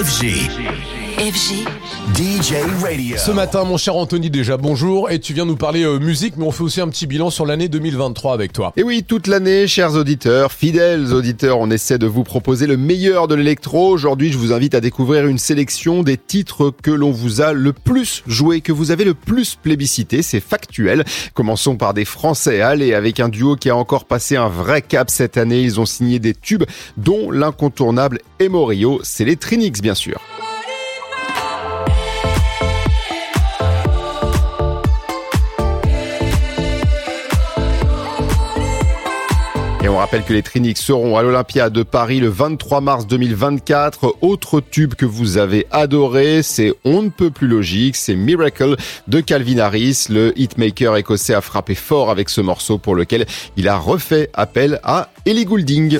FG. FG. DJ Radio. Ce matin, mon cher Anthony, déjà bonjour. Et tu viens nous parler euh, musique, mais on fait aussi un petit bilan sur l'année 2023 avec toi. Et oui, toute l'année, chers auditeurs, fidèles auditeurs, on essaie de vous proposer le meilleur de l'électro. Aujourd'hui, je vous invite à découvrir une sélection des titres que l'on vous a le plus joué, que vous avez le plus plébiscité. C'est factuel. Commençons par des Français. Allez, avec un duo qui a encore passé un vrai cap cette année. Ils ont signé des tubes, dont l'incontournable Emorio. C'est les Trinix, bien sûr. Et on rappelle que les Trinix seront à l'Olympia de Paris le 23 mars 2024. Autre tube que vous avez adoré, c'est On ne peut plus logique, c'est Miracle de Calvin Harris. Le hitmaker écossais a frappé fort avec ce morceau pour lequel il a refait appel à Ellie Goulding.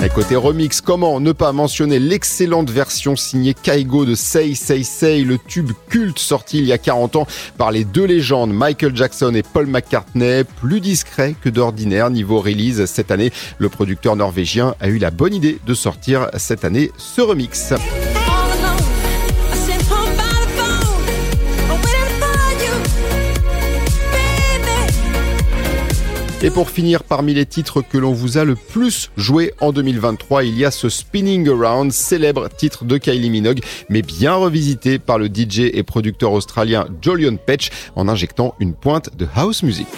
Et côté remix, comment ne pas mentionner l'excellente version signée Kaigo de Say Say Say, le tube culte sorti il y a 40 ans par les deux légendes Michael Jackson et Paul McCartney, plus discret que d'ordinaire niveau release cette année. Le producteur norvégien a eu la bonne idée de sortir cette année ce remix. Et pour finir, parmi les titres que l'on vous a le plus joué en 2023, il y a ce Spinning Around, célèbre titre de Kylie Minogue, mais bien revisité par le DJ et producteur australien Jolion Petch en injectant une pointe de house music.